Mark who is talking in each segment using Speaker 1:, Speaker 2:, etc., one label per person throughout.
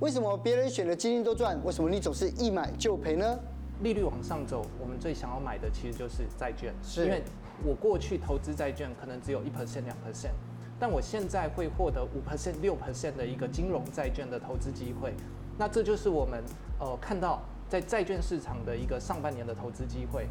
Speaker 1: 为什么别人选的基金都赚，为什么你总是一买就赔呢？
Speaker 2: 利率往上走，我们最想要买的其实就是债券，
Speaker 1: 是
Speaker 2: 因为我过去投资债券可能只有一 percent 两 percent，但我现在会获得五 percent 六 percent 的一个金融债券的投资机会，那这就是我们呃看到在债券市场的一个上半年的投资机会。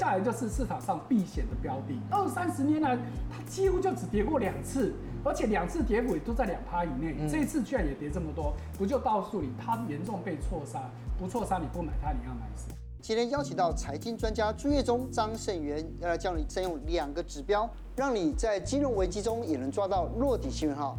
Speaker 3: 下来就是市场上避险的标的，二三十年来它几乎就只跌过两次，而且两次跌幅也都在两趴以内。嗯、这一次居然也跌这么多，不就告诉你它严重被错杀？不错杀你不买它，你要买谁？
Speaker 1: 今天邀请到财经专家朱月忠、张胜元，要来教你善用两个指标，让你在金融危机中也能抓到落底信号。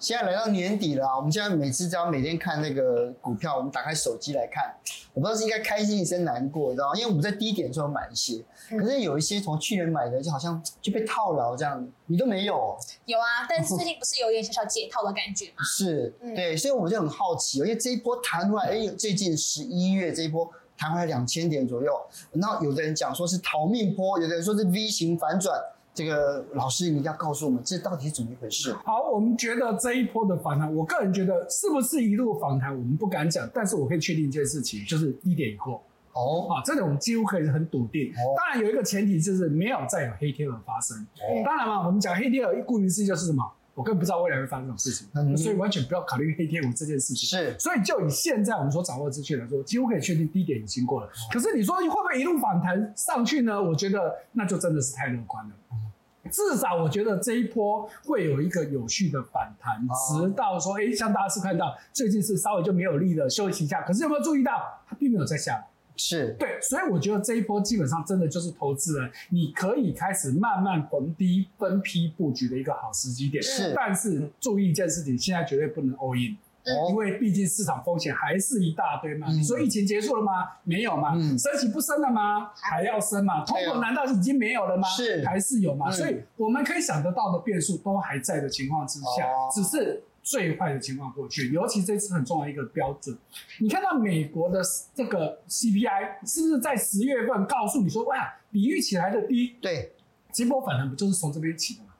Speaker 1: 现在来到年底了，我们现在每次只要每天看那个股票，我们打开手机来看，我不知道是应该开心一声难过，你知道吗？因为我们在低点的时候买一些，可是有一些从去年买的，就好像就被套牢这样，你都没有。
Speaker 4: 有啊，但是最近不是有点小小解套的感觉吗？
Speaker 1: 是，对，所以我们就很好奇，而且这一波弹出来，哎，最近十一月这一波弹回来两千点左右，然后有的人讲说是逃命波，有的人说是 V 型反转。这个老师，你一定要告诉我们，这到底是怎么一回事？
Speaker 3: 好，我们觉得这一波的反弹，我个人觉得是不是一路反弹，我们不敢讲，但是我可以确定一件事情，就是低点已过。哦，啊，这个我们几乎可以很笃定。哦，当然有一个前提就是没有再有黑天鹅发生。哦，当然嘛，我们讲黑天鹅，顾名思义就是什么？我根本不知道未来会发生这种事情，嗯、所以完全不要考虑黑天鹅这件事情。
Speaker 1: 是，
Speaker 3: 所以就以现在我们所掌握的资讯来说，几乎可以确定低点已经过了。哦、可是你说会不会一路反弹上去呢？我觉得那就真的是太乐观了。至少我觉得这一波会有一个有序的反弹，直到说，哎，像大家是看到最近是稍微就没有力了，休息一下。可是有没有注意到，它并没有在下？
Speaker 1: 是对，
Speaker 3: 所以我觉得这一波基本上真的就是投资人，你可以开始慢慢逢低分批布局的一个好时机点。
Speaker 1: 是，
Speaker 3: 但是注意一件事情，现在绝对不能 all in。因为毕竟市场风险还是一大堆嘛，所以疫情结束了吗？没有嘛，升息不升了吗？还要升嘛？通膨难道已经没有了吗？
Speaker 1: 是，
Speaker 3: 还是有嘛？所以我们可以想得到的变数都还在的情况之下，只是最坏的情况过去。尤其这次很重要一个标准，你看到美国的这个 CPI 是不是在十月份告诉你说，哇，比预期来的低？
Speaker 1: 对，
Speaker 3: 这波反弹不就是从这边起的吗？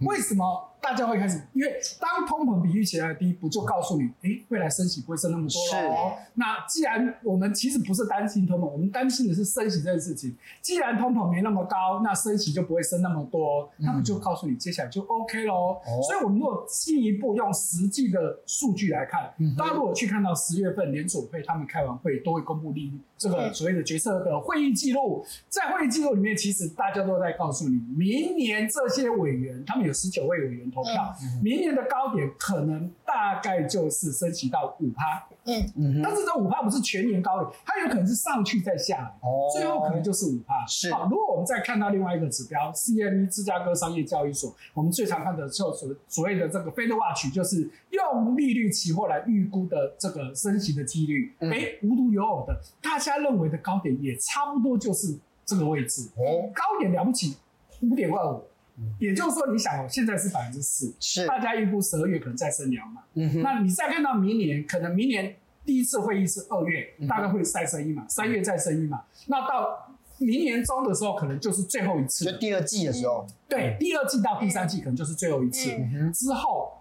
Speaker 3: 为什么？大家会开始，因为当通膨比预期来的低，不就告诉你，诶，未来升息不会升那么多了哦。那既然我们其实不是担心通膨，我们担心的是升息这件事情。既然通膨没那么高，那升息就不会升那么多，他们就告诉你，接下来就 OK 喽。嗯、所以，我们如果进一步用实际的数据来看，大家如果去看到十月份联储会他们开完会都会公布利率这个所谓的决策的会议记录，在会议记录里面，其实大家都在告诉你，明年这些委员，他们有十九位委员。投票，明年的高点可能大概就是升级到五趴，嗯。嗯，但是这五趴不是全年高点，它有可能是上去再下来，哦，最后可能就是五趴。是，好，如果我们再看到另外一个指标，CME 芝加哥商业交易所，我们最常看的就所所谓的这个 Fed Watch，就是用利率期货来预估的这个升息的几率，哎、嗯，无独有偶的，大家认为的高点也差不多就是这个位置，哦，高点了不起五点二五。也就是说，你想哦，现在是百分之四，是。大家预估十二月可能再升两码，嗯哼，那你再看到明年，可能明年第一次会议是二月，嗯、大概会再升一码，三月再升一码，嗯、哼那到明年中的时候，可能就是最后一次，
Speaker 1: 就第二季的时候，
Speaker 3: 对，第二季到第三季可能就是最后一次，嗯、之后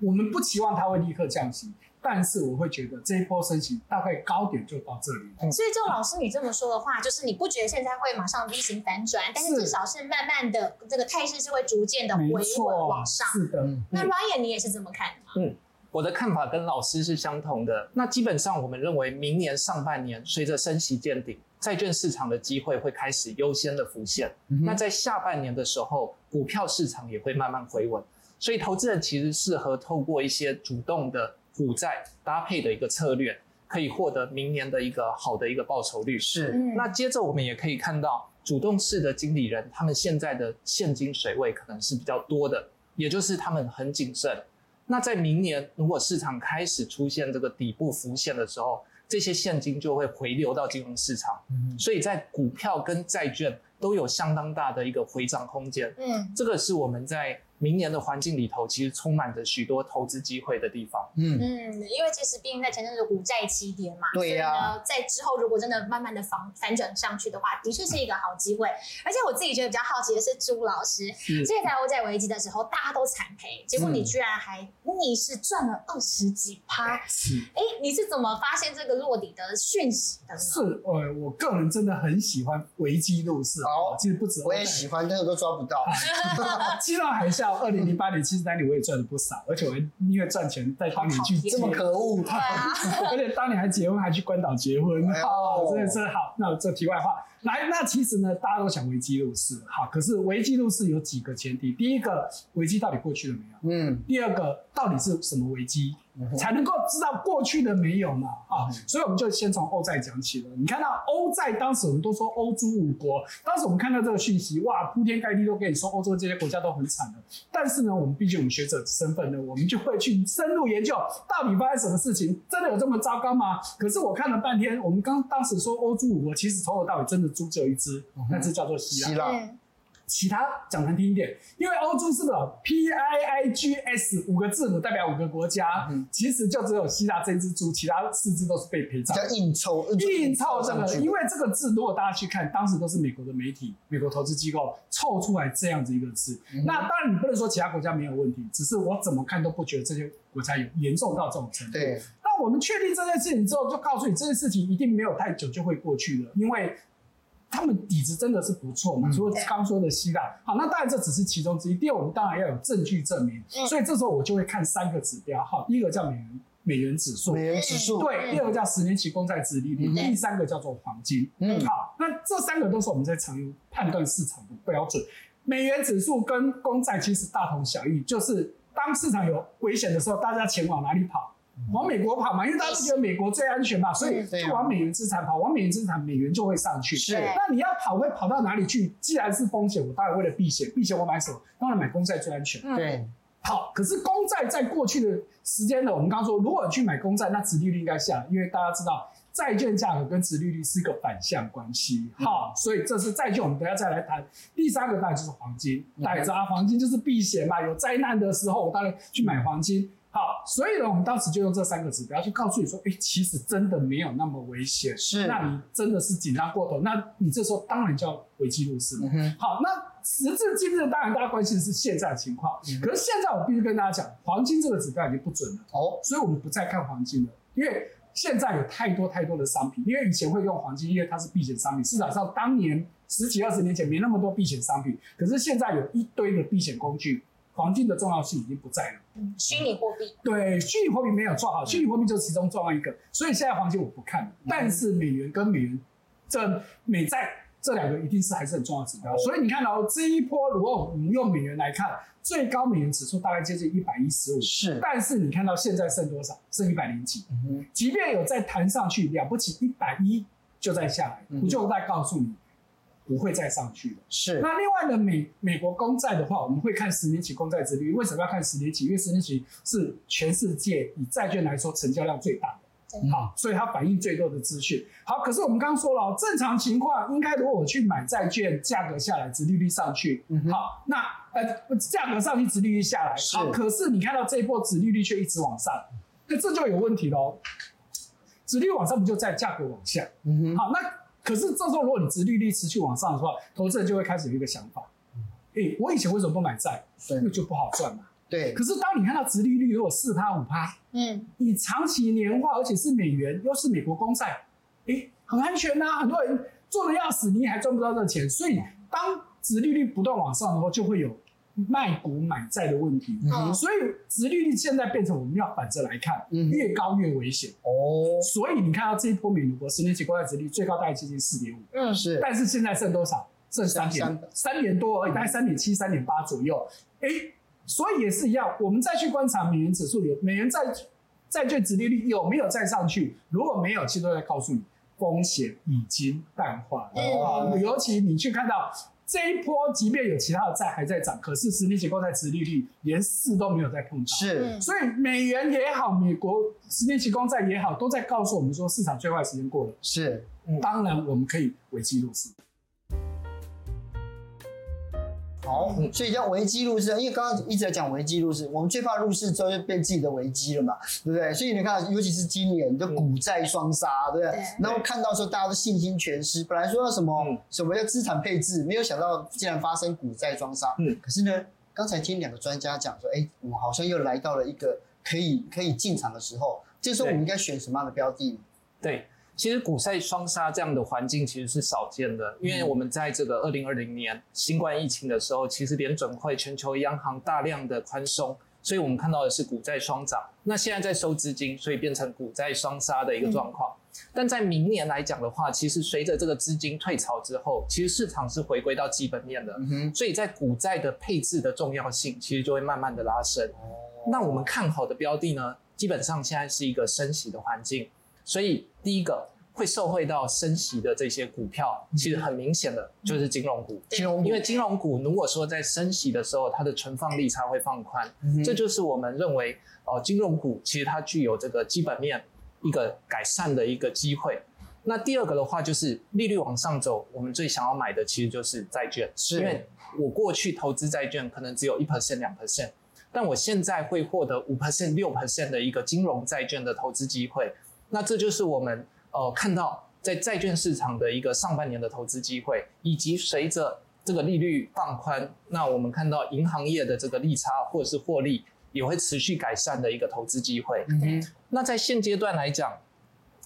Speaker 3: 我们不期望它会立刻降息。但是我会觉得这一波升息大概高点就到这里。
Speaker 4: 所以，就老师你这么说的话，就是你不觉得现在会马上 V 型反转，但是至少是慢慢的这个态势是会逐渐的回稳往上。
Speaker 3: 是的。
Speaker 4: 那 Ryan 你也是这么看的吗？
Speaker 2: 嗯，我的看法跟老师是相同的。那基本上我们认为，明年上半年随着升息见顶，债券市场的机会会开始优先的浮现。嗯、那在下半年的时候，股票市场也会慢慢回稳。所以，投资人其实适合透过一些主动的。股债搭配的一个策略，可以获得明年的一个好的一个报酬率。
Speaker 1: 是，
Speaker 2: 那接着我们也可以看到，主动式的经理人，他们现在的现金水位可能是比较多的，也就是他们很谨慎。那在明年，如果市场开始出现这个底部浮现的时候，这些现金就会回流到金融市场。嗯，所以在股票跟债券都有相当大的一个回涨空间。嗯，这个是我们在。明年的环境里头，其实充满着许多投资机会的地方。
Speaker 1: 嗯
Speaker 4: 嗯，因为其实毕竟在前阵子股债齐跌嘛，
Speaker 1: 对呀、啊。
Speaker 4: 在之后如果真的慢慢的反反转上去的话，的确是一个好机会。而且我自己觉得比较好奇的是朱老师，这台欧债危机的时候，大家都惨赔，结果你居然还逆势赚了二十几趴。
Speaker 3: 是，
Speaker 4: 哎，你是怎么发现这个落底的讯息的呢？
Speaker 3: 是，呃，我个人真的很喜欢危机入市。
Speaker 1: 哦，
Speaker 3: 其实不止，
Speaker 1: 我也喜欢，但是都抓不到。
Speaker 3: 金融海啸，二零零八年、七十三年我也赚了不少，而且我还因为赚钱带当年去
Speaker 1: 这么可恶，
Speaker 4: 对啊，
Speaker 3: 而且当年还结婚，还去关岛结婚，好、哦，真的是好。那这题外话，来，那其实呢，大家都想危机入市，好，可是危机入市有几个前提，第一个，危机到底过去了没有？嗯，第二个，到底是什么危机？才能够知道过去的没有嘛？啊，所以我们就先从欧债讲起了。你看到欧债，当时我们都说欧洲五国，当时我们看到这个讯息，哇，铺天盖地都跟你说欧洲这些国家都很惨了。但是呢，我们毕竟我们学者身份呢，我们就会去深入研究，到底发生什么事情，真的有这么糟糕吗？可是我看了半天，我们刚当时说欧洲五国，其实从头到尾真的猪只有一只，那只叫做希腊。
Speaker 1: 希
Speaker 3: 其他讲难听一点，因为欧洲是不是 P I I G S 五个字母代表五个国家，嗯、其实就只有希腊这只猪，其他四只都是被陪葬。
Speaker 1: 叫硬凑，
Speaker 3: 硬凑这个，因为这个字如果大家去看，当时都是美国的媒体、美国投资机构凑出来这样子一个字。嗯、那当然你不能说其他国家没有问题，只是我怎么看都不觉得这些国家有严重到这种程度。
Speaker 1: 对。
Speaker 3: 那我们确定这件事情之后，就告诉你这件事情一定没有太久就会过去了，因为。他们底子真的是不错嘛？除了刚说的希腊，好，那当然这只是其中之一。第二，我们当然要有证据证明，所以这时候我就会看三个指标，好，第一个叫美元美元指数，
Speaker 1: 美元指数，
Speaker 3: 对，第二个叫十年期公债殖利率，第三个叫做黄金。嗯，好，那这三个都是我们在常用判断市场的标准。美元指数跟公债其实大同小异，就是当市场有危险的时候，大家钱往哪里跑？往美国跑嘛，因为大家都觉得美国最安全嘛，所以就往美元资产跑，往美元资产，美元就会上去。
Speaker 1: 是，
Speaker 3: 那你要跑会跑到哪里去？既然是风险，我当然为了避险，避险我买什么？当然买公债最安全。
Speaker 1: 对，
Speaker 3: 好，可是公债在过去的时间呢，我们刚刚说，如果你去买公债，那殖利率应该下，因为大家知道债券价格跟殖利率是一个反向关系。好，所以这是债券，我们等下再来谈。第三个当然就是黄金，大家知道黄金就是避险嘛，有灾难的时候，我当然去买黄金。好，所以呢，我们当时就用这三个指标去告诉你说，哎、欸，其实真的没有那么危险。
Speaker 1: 是，
Speaker 3: 那你真的是紧张过头，那你这时候当然就要危机入市。嗯。好，那时至今日，当然大家关心的是现在的情况。嗯、可是现在我必须跟大家讲，黄金这个指标已经不准了。哦。所以我们不再看黄金了，因为现在有太多太多的商品。因为以前会用黄金，因为它是避险商品。市场上当年十几二十年前没那么多避险商品，可是现在有一堆的避险工具。黄金的重要性已经不在了。
Speaker 4: 嗯，虚拟货币。对，
Speaker 3: 虚拟货币没有做好，虚拟货币就是其中重要一个。所以现在黄金我不看了，嗯、但是美元跟美元这美债这两个一定是还是很重要的指标。哦、所以你看到、哦、这一波，如果我们用美元来看，最高美元指数大概接近一百一十五。是。但是你看到现在剩多少？剩一百零几。嗯。即便有再弹上去，了不起一百一就在下来，我就在告诉你。不会再上去了。是。那另外呢，美美国公债的话，我们会看十年期公债殖利率。为什么要看十年期？因为十年期是全世界以债券来说成交量最大的。嗯、好，所以它反映最多的资讯。好，可是我们刚刚说了，正常情况应该如果我去买债券，价格下来，殖利率上去。嗯、好，那呃价格上去，殖利率下来。是。好，可是你看到这一波殖利率却一直往上，那这就有问题喽。殖利率往上不就在价格往下？嗯哼。好，那。可是这时候，如果你殖利率持续往上的话，投资人就会开始有一个想法：哎、欸，我以前为什么不买债？那就不好赚嘛。对。可是当你看到殖利率如果四趴五趴，嗯，你长期年化，而且是美元，又是美国公债，哎、欸，很安全呐、啊。很多人做的要死，你还赚不到这钱。所以当殖利率不断往上的话，就会有。卖股买债的问题，嗯、所以殖利率现在变成我们要反着来看，嗯、越高越危险。哦。所以你看到这一波美国十年期国债殖利率最高大概接近四点五，嗯。是，但是现在剩多少？剩三点。三。点多而已，大概三点七、三点八左右。哎、欸，所以也是一样，我们再去观察美元指数有美元债债券殖利率有没有再上去？如果没有，其实都在告诉你风险已经淡化了。尤其你去看到。这一波，即便有其他的债还在涨，可是十年期国债殖利率连四都没有再碰到。是，所以美元也好，美国十年期公债也好，都在告诉我们说，市场最坏时间过了。是，当然我们可以危机入市。
Speaker 1: 好，所以叫危机入市，因为刚刚一直在讲危机入市，我们最怕入市之后就变自己的危机了嘛，对不对？所以你看，尤其是今年的股债双杀，对不对？
Speaker 4: 对
Speaker 1: 然后看到说大家都信心全失，本来说要什么、
Speaker 2: 嗯
Speaker 1: 什么叫资产配置，没有想到竟然发生股债双杀。
Speaker 2: 嗯，
Speaker 1: 可是呢，刚才听两个专家讲说，哎，我们好像又来到了一个可以可以进场的时候，这时候我们应该选什么样的标的呢？
Speaker 2: 对，其实股债双杀这样的环境其实是少见的，因为我们在这个二零二零年新冠疫情的时候，其实联准会、全球央行大量的宽松，所以我们看到的是股债双涨。那现在在收资金，所以变成股债双杀的一个状况。但在明年来讲的话，其实随着这个资金退潮之后，其实市场是回归到基本面的，
Speaker 1: 嗯，
Speaker 2: 所以在股债的配置的重要性，其实就会慢慢的拉升。那我们看好的标的呢，基本上现在是一个升息的环境，所以第一个会受惠到升息的这些股票，其实很明显的就是金融股。
Speaker 1: 金融股
Speaker 2: 因为金融股如果说在升息的时候，它的存放利差会放宽，
Speaker 1: 嗯
Speaker 2: 这就是我们认为哦、呃，金融股其实它具有这个基本面一个改善的一个机会。那第二个的话就是利率往上走，我们最想要买的其实就是债券，
Speaker 1: 是
Speaker 2: 因为我过去投资债券可能只有一 percent 两 percent。但我现在会获得五 percent、六 percent 的一个金融债券的投资机会，那这就是我们呃看到在债券市场的一个上半年的投资机会，以及随着这个利率放宽，那我们看到银行业的这个利差或者是获利也会持续改善的一个投资机会。
Speaker 1: 嗯哼，
Speaker 2: 那在现阶段来讲，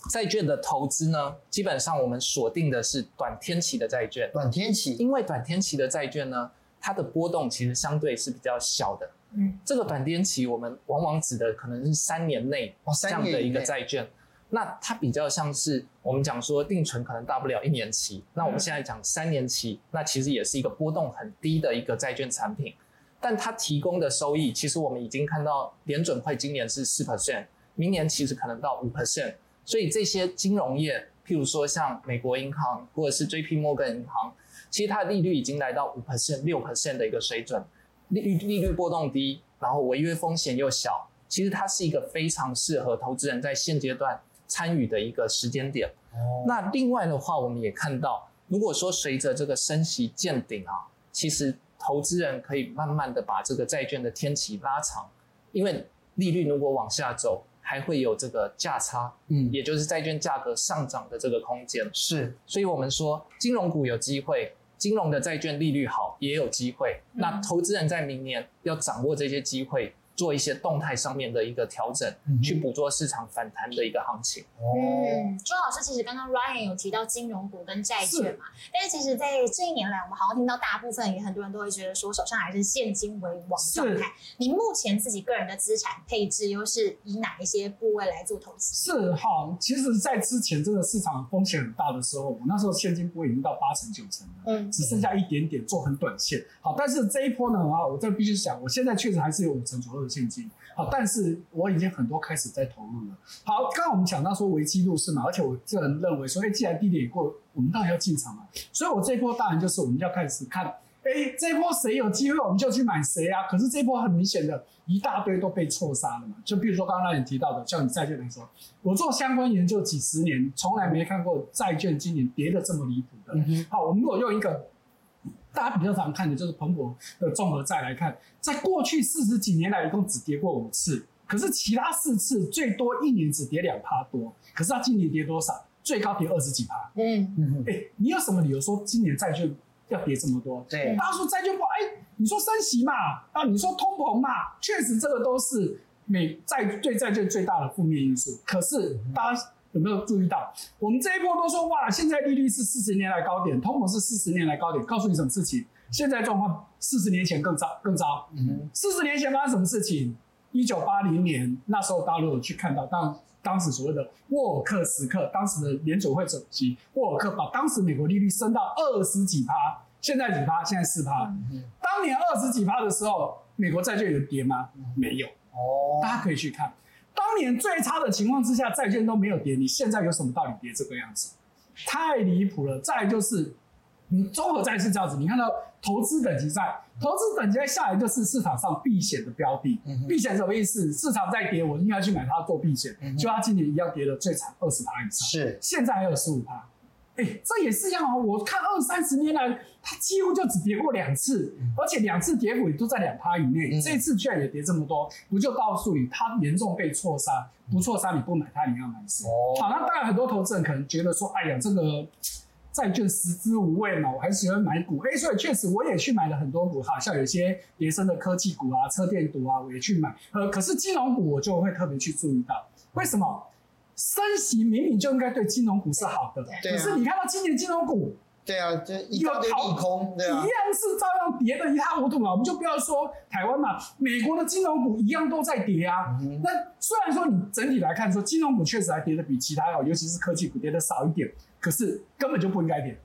Speaker 2: 债券的投资呢，基本上我们锁定的是短天期的债券，
Speaker 1: 短天期，
Speaker 2: 因为短天期的债券呢，它的波动其实相对是比较小的。
Speaker 4: 嗯，
Speaker 2: 这个短天期我们往往指的可能是三年内
Speaker 1: 哦，这
Speaker 2: 样的一
Speaker 1: 个
Speaker 2: 债券，那它比较像是我们讲说定存可能大不了一年期，那我们现在讲三年期，那其实也是一个波动很低的一个债券产品，但它提供的收益，其实我们已经看到联准会今年是四 percent，明年其实可能到五 percent，所以这些金融业，譬如说像美国银行或者是 JP Morgan 银行，其实它的利率已经来到五 percent、六 percent 的一个水准，利率利率波动低。然后违约风险又小，其实它是一个非常适合投资人在现阶段参与的一个时间点。
Speaker 1: 哦，
Speaker 2: 那另外的话，我们也看到，如果说随着这个升息见顶啊，其实投资人可以慢慢的把这个债券的天期拉长，因为利率如果往下走，还会有这个价差，
Speaker 1: 嗯，
Speaker 2: 也就是债券价格上涨的这个空间。
Speaker 1: 是，
Speaker 2: 所以我们说金融股有机会。金融的债券利率好，也有机会。
Speaker 4: 嗯、
Speaker 2: 那投资人在明年要掌握这些机会，做一些动态上面的一个调整，
Speaker 1: 嗯、
Speaker 2: 去捕捉市场反弹的一个行情。
Speaker 4: 嗯，周老师其实刚刚 Ryan 有提到金融股跟债券嘛，但是其实，在这一年来，我们好像听到大部分也很多人都会觉得说，手上还是现金为王状态。你目前自己个人的资产配置又是以哪一些部位来做投资？
Speaker 3: 是哈，其实，在之前这个市场风险很大的时候，我那时候现金部位已经到八成九成了，
Speaker 4: 嗯。
Speaker 3: 只剩下一点点做很短线，好，但是这一波呢啊，我这必须讲，我现在确实还是有五成左右的现金，好，但是我已经很多开始在投入了。好，刚刚我们讲到说危机入市嘛，而且我个人认为说，哎，既然低点也过，我们当然要进场嘛。所以我这一波当然就是我们要开始看，哎，这一波谁有机会我们就去买谁啊。可是这一波很明显的一大堆都被错杀了嘛，就比如说刚刚让你提到的，像你债券来说，我做相关研究几十年，从来没看过债券今年跌得这么离谱的。
Speaker 1: 嗯、
Speaker 3: 好，我们如果用一个。大家比较常看的就是彭博的综合债来看，在过去四十几年来，一共只跌过五次，可是其他四次最多一年只跌两趴多，可是它今年跌多少？最高跌二十几趴。
Speaker 4: 嗯
Speaker 3: 嗯，哎、欸，你有什么理由说今年债券要跌这么多？
Speaker 1: 对，
Speaker 3: 大家说债券不好，哎、欸，你说升息嘛，啊，你说通膨嘛，确实这个都是美债对债券最大的负面因素。可是大家。有没有注意到，我们这一波都说哇，现在利率是四十年来高点，通膨是四十年来高点。告诉你什么事情？现在状况四十年前更糟，更糟。嗯，四十年前发生什么事情？一九八零年那时候，大陆有去看到当当时所谓的沃尔克时刻，当时的联准会主席沃尔克把当时美国利率升到二十几趴，现在几趴？现在四趴。嗯。当年二十几趴的时候，美国债券有跌吗？没有。哦，大家可以去看。当年最差的情况之下，债券都没有跌，你现在有什么道理跌这个样子？太离谱了！再来就是，你综合债是这样子，你看到投资等级债，投资等级债下来就是市场上避险的标的。避险什么意思？市场在跌，我应该去买它做避险。就它今年一样跌了最惨，二十趴以上。
Speaker 1: 是，
Speaker 3: 现在还有十五趴。哎，这也是一样啊。我看二三十年来，它几乎就只跌过两次，而且两次跌幅也都在两趴以内。
Speaker 1: 嗯、
Speaker 3: 这一次居然也跌这么多，不就告诉你它严重被错杀？不错杀你不买它，你要买谁？
Speaker 1: 哦、
Speaker 3: 好，那当然很多投资人可能觉得说，哎呀，这个债券食之无味嘛，我还是喜欢买股。哎，所以确实我也去买了很多股，哈，像有些跌深的科技股啊、车电股啊，我也去买。呃，可是金融股我就会特别去注意到，为什么？升息明明就应该对金融股是好的，可是你看到今年金融股。
Speaker 1: 对啊，就一大堆利空，对啊，
Speaker 3: 一样是照样跌的一塌糊涂嘛。我们就不要说台湾嘛，美国的金融股一样都在跌啊。嗯、那虽然说你整体来看说金融股确实还跌的比其他好，尤其是科技股跌的少一点，可是根本就不应该跌。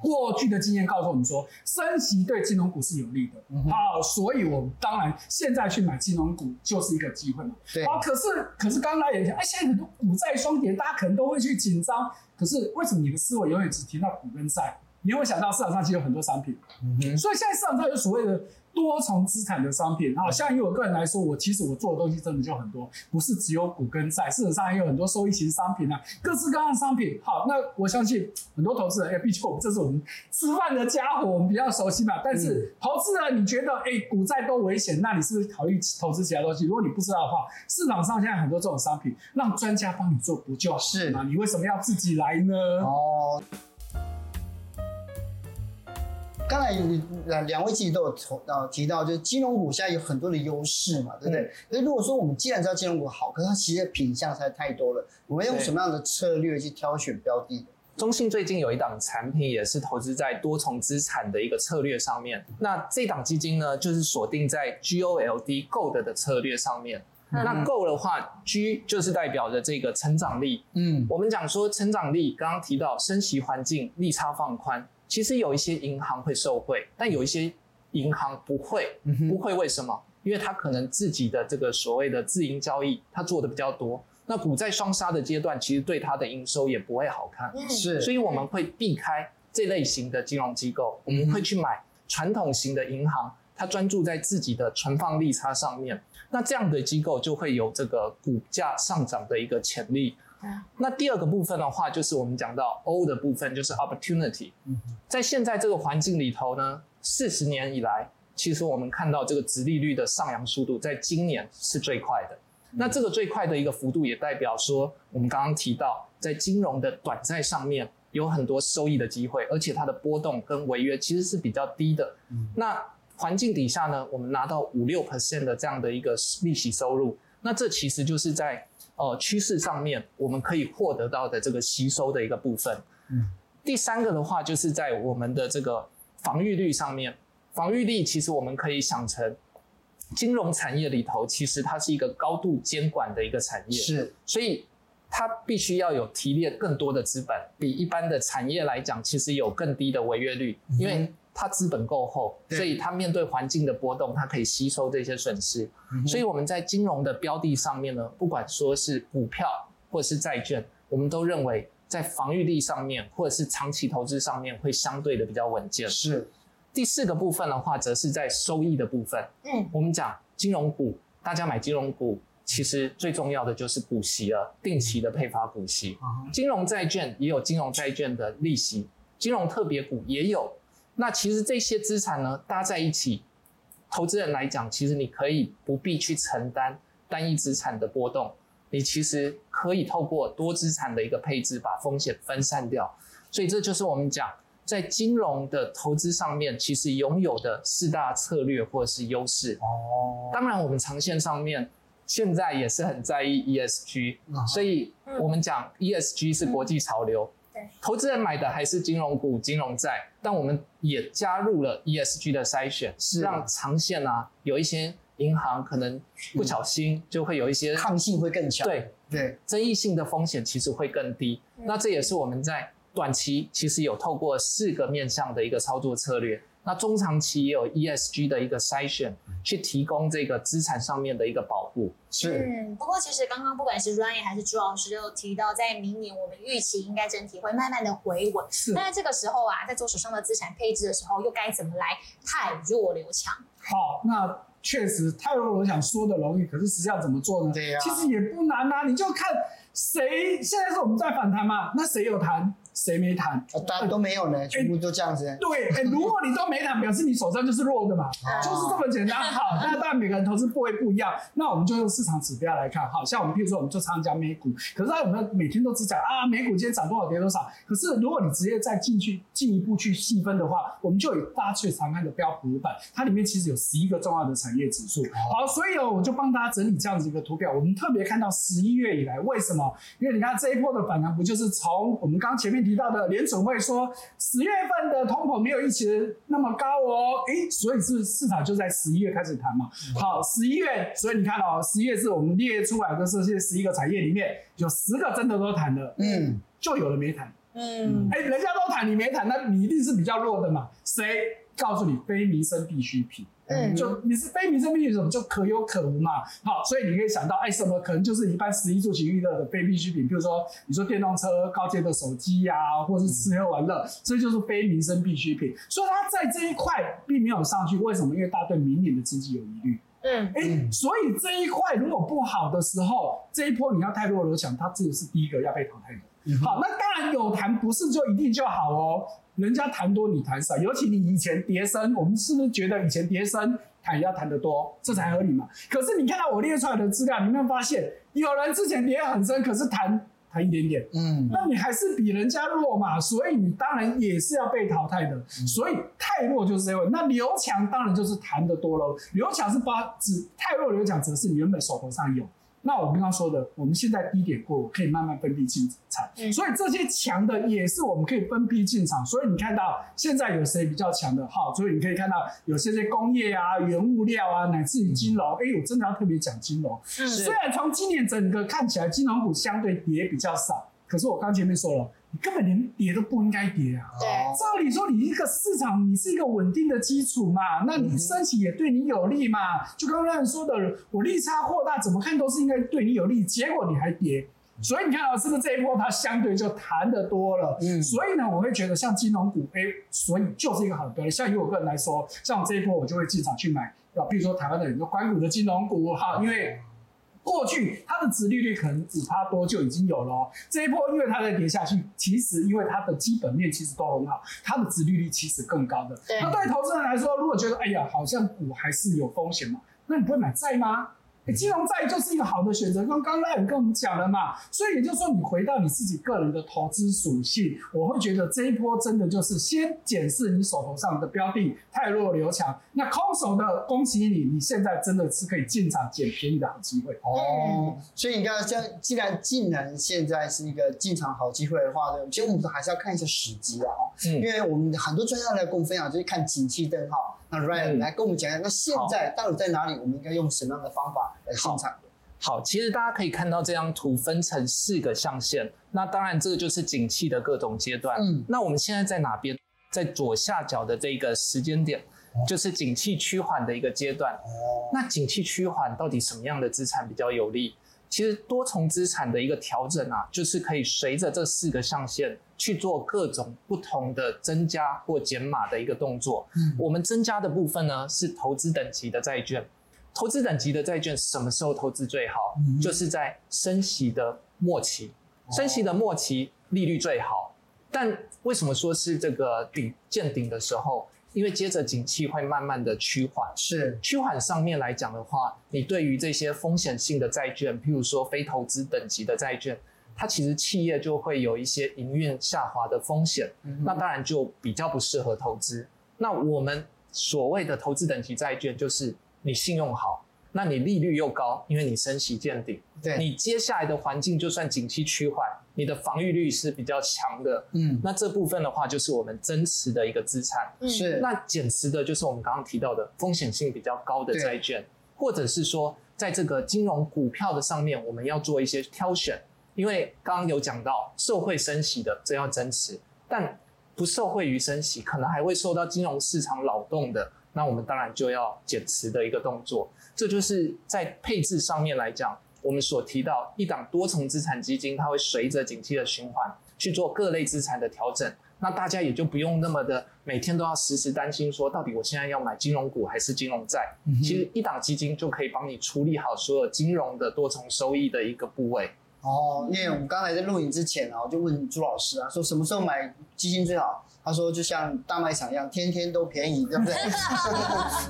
Speaker 3: 过去的经验告诉我们说，升息对金融股是有利的。嗯、好，所以我们当然现在去买金融股就是一个机会嘛。
Speaker 1: 对。
Speaker 3: 好，可是可是刚刚也讲，哎，现在很多股债双跌，大家可能都会去紧张。可是为什么你的思维永远只停到股跟债？你会想到市场上其实有很多商品。嗯。所以现在市场上有所谓的。多重资产的商品啊，像以我个人来说，我其实我做的东西真的就很多，不是只有股跟债，市场上还有很多收益型商品啊，各式各样的商品。好，那我相信很多投资人，哎，毕竟我们这是我们吃饭的家伙，我们比较熟悉嘛。但是投资人，你觉得哎，股债都危险，那你是不是考虑投资其他东西？如果你不知道的话，市场上现在很多这种商品，让专家帮你做不就好吗？你为什么要自己来呢？哦。
Speaker 1: 刚才两两位其实都有投呃提到，就是金融股现在有很多的优势嘛，对不对？所以、嗯、如果说我们既然知道金融股好，可是它其实品相实在太多了，我们用什么样的策略去挑选标的？
Speaker 2: 中信最近有一档产品也是投资在多重资产的一个策略上面。那这档基金呢，就是锁定在 GOLD Gold 的策略上面。嗯、那 Gold 的话，G 就是代表着这个成长力。嗯，我们讲说成长力，刚刚提到升息环境，利差放宽。其实有一些银行会受贿，但有一些银行不会，不会为什么？因为它可能自己的这个所谓的自营交易，它做的比较多。那股债双杀的阶段，其实对它的营收也不会好看。
Speaker 1: 是，
Speaker 2: 所以我们会避开这类型的金融机构，我们会去买传统型的银行，它专注在自己的存放利差上面。那这样的机构就会有这个股价上涨的一个潜力。那第二个部分的话，就是我们讲到 O 的部分，就是 opportunity。在现在这个环境里头呢，四十年以来，其实我们看到这个殖利率的上扬速度，在今年是最快的。那这个最快的一个幅度，也代表说，我们刚刚提到，在金融的短债上面有很多收益的机会，而且它的波动跟违约其实是比较低的。那环境底下呢，我们拿到五六 percent 的这样的一个利息收入，那这其实就是在。呃，趋势上面我们可以获得到的这个吸收的一个部分。嗯，第三个的话，就是在我们的这个防御率上面，防御力其实我们可以想成金融产业里头，其实它是一个高度监管的一个产业，
Speaker 1: 是，
Speaker 2: 所以它必须要有提炼更多的资本，比一般的产业来讲，其实有更低的违约率，因为。它资本够厚，所以它面对环境的波动，它可以吸收这些损失。嗯、所以我们在金融的标的上面呢，不管说是股票或者是债券，我们都认为在防御力上面或者是长期投资上面会相对的比较稳健。
Speaker 1: 是。
Speaker 2: 第四个部分的话，则是在收益的部分。嗯，我们讲金融股，大家买金融股，其实最重要的就是股息了，定期的配发股息。嗯、金融债券也有金融债券的利息，金融特别股也有。那其实这些资产呢，搭在一起，投资人来讲，其实你可以不必去承担单一资产的波动，你其实可以透过多资产的一个配置，把风险分散掉。所以这就是我们讲在金融的投资上面，其实拥有的四大策略或者是优势。哦，当然我们长线上面现在也是很在意 ESG，所以我们讲 ESG 是国际潮流。投资人买的还是金融股、金融债，但我们也加入了 ESG 的筛选，是让长线啊有一些银行可能不小心就会有一些
Speaker 1: 抗性会更强，
Speaker 2: 对对，争议性的风险其实会更低。那这也是我们在短期其实有透过四个面向的一个操作策略。那中长期也有 ESG 的一个筛选，去提供这个资产上面的一个保护。
Speaker 1: 是。
Speaker 4: 嗯，不过其实刚刚不管是 Ryan 还是朱老师都有提到，在明年我们预期应该整体会慢慢的回稳。是。那这个时候啊，在做手上的资产配置的时候，又该怎么来太弱留强？
Speaker 3: 好，那确实汰弱留强说的容易，可是实际上怎么做呢？
Speaker 1: 对呀。
Speaker 3: 其实也不难啊，你就看谁现在是我们在反弹嘛，那谁有弹？谁没谈？
Speaker 1: 啊，大家都没有呢，全部都这样子。
Speaker 3: 对，哎，如果你都没谈，表示你手上就是弱的嘛，就是这么简单。好，那当然每个人投资部位不一样，那我们就用市场指标来看。好像我们譬如说，我们就参加美股，可是我们每天都只讲啊，美股今天涨多少跌多少。可是如果你直接再进去进一步去细分的话，我们就有大家最常看的标普五百，它里面其实有十一个重要的产业指数。好，所以哦，我就帮大家整理这样子一个图表。我们特别看到十一月以来，为什么？因为你看这一波的反弹，不就是从我们刚前面提到的联准会说十月份的通膨没有预期那么高哦，诶，所以是市场就在十一月开始谈嘛。好，十一月，所以你看哦，十一月是我们列出来的这些十一个产业里面，有十个真的都谈了，嗯，就有的没谈，嗯，哎，人家都谈你没谈，那你一定是比较弱的嘛？谁？告诉你，非民生必需品，嗯，就你是非民生必需品，什么就可有可无嘛。好，所以你可以想到，哎，什么可能就是一般十一住行娱乐的非必需品，比如说你说电动车、高阶的手机呀、啊，或是吃喝玩乐，这就是非民生必需品。所以它在这一块并没有上去，为什么？因为大家对明年的经济有疑虑。嗯，哎，所以这一块如果不好的时候，这一波你要太弱留强，它这个是第一个要被淘汰的。嗯、好，那当然有谈不是就一定就好哦。人家谈多，你谈少，尤其你以前叠深，我们是不是觉得以前叠深谈要谈得多，这才合理嘛？可是你看到我列出来的资料，你有没有发现有人之前叠很深，可是谈谈一点点，嗯，那你还是比人家弱嘛？所以你当然也是要被淘汰的。嗯、所以太弱就是这样，那刘强当然就是谈得多喽。刘强是把指太弱刘强，则是你原本手头上有。那我刚刚说的，我们现在低点过，可以慢慢分批进场，嗯、所以这些强的也是我们可以分批进场。所以你看到现在有谁比较强的？好，所以你可以看到有些些工业啊、原物料啊，乃至于金融。哎、嗯，我真的要特别讲金融。是虽然从今年整个看起来，金融股相对跌比较少，可是我刚前面说了。你根本连跌都不应该跌啊！对，照理说你一个市场，你是一个稳定的基础嘛，那你升息也对你有利嘛。就刚刚说的，我利差扩大，怎么看都是应该对你有利，结果你还跌，所以你看啊是不是这一波它相对就弹得多了？嗯，所以呢，我会觉得像金融股，哎，所以就是一个好的标的。像以我个人来说，像我这一波我就会进场去买，啊，比如说台湾的很多关股的金融股，哈，因为。过去它的值利率可能五趴多就已经有了，这一波因为它在跌下去，其实因为它的基本面其实都很好，它的值利率其实更高的。那对投资人来说，如果觉得哎呀，好像股还是有风险嘛，那你不会买债吗？金融债就是一个好的选择，刚刚赖宇跟我们讲了嘛，所以也就是说，你回到你自己个人的投资属性，我会觉得这一波真的就是先检视你手头上的标的，太弱留强。那空手的，恭喜你，你现在真的是可以进场捡便宜的好机会
Speaker 1: 哦。所以你刚刚这样，既然既然现在是一个进场好机会的话呢，其实我们还是要看一下时机啊，嗯，因为我们很多专家来跟我们分享，就是看景气灯号。那 Ryan 来跟我们讲一下，那现在到底在哪里？我们应该用什么样的方法来进场？
Speaker 2: 好，其实大家可以看到这张图分成四个象限。那当然，这个就是景气的各种阶段。嗯，那我们现在在哪边？在左下角的这个时间点，就是景气趋缓的一个阶段。哦，那景气趋缓到底什么样的资产比较有利？其实多重资产的一个调整啊，就是可以随着这四个象限去做各种不同的增加或减码的一个动作。嗯，我们增加的部分呢，是投资等级的债券。投资等级的债券什么时候投资最好？嗯，就是在升息的末期，升息的末期利率最好。但为什么说是这个顶见顶的时候？因为接着景气会慢慢的趋缓，是趋缓上面来讲的话，你对于这些风险性的债券，譬如说非投资等级的债券，它其实企业就会有一些营运下滑的风险，嗯、那当然就比较不适合投资。那我们所谓的投资等级债券，就是你信用好。那你利率又高，因为你升息见顶，对，你接下来的环境就算景气趋缓，你的防御率是比较强的，嗯，那这部分的话就是我们增持的一个资产，是，那减持的就是我们刚刚提到的风险性比较高的债券，或者是说在这个金融股票的上面，我们要做一些挑选，因为刚刚有讲到受惠升息的这要增持，但不受惠于升息，可能还会受到金融市场扰动的，那我们当然就要减持的一个动作。这就是在配置上面来讲，我们所提到一档多重资产基金，它会随着景气的循环去做各类资产的调整。那大家也就不用那么的每天都要时时担心说，到底我现在要买金融股还是金融债？其实一档基金就可以帮你处理好所有金融的多重收益的一个部位。
Speaker 1: 哦，因为我们刚才在录影之前啊，我就问朱老师啊，说什么时候买基金最好？他说就像大卖场一样，天天都便宜，对不对？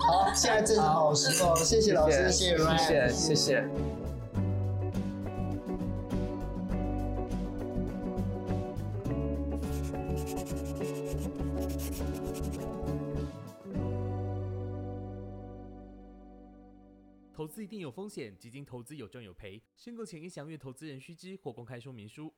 Speaker 1: 好，现在正是好时候，谢谢老师，谢谢 Ryan，
Speaker 2: 谢谢谢谢。
Speaker 5: 投资一定有风险，基金投资有赚有赔，申购前应详阅投资人须知或公开说明书。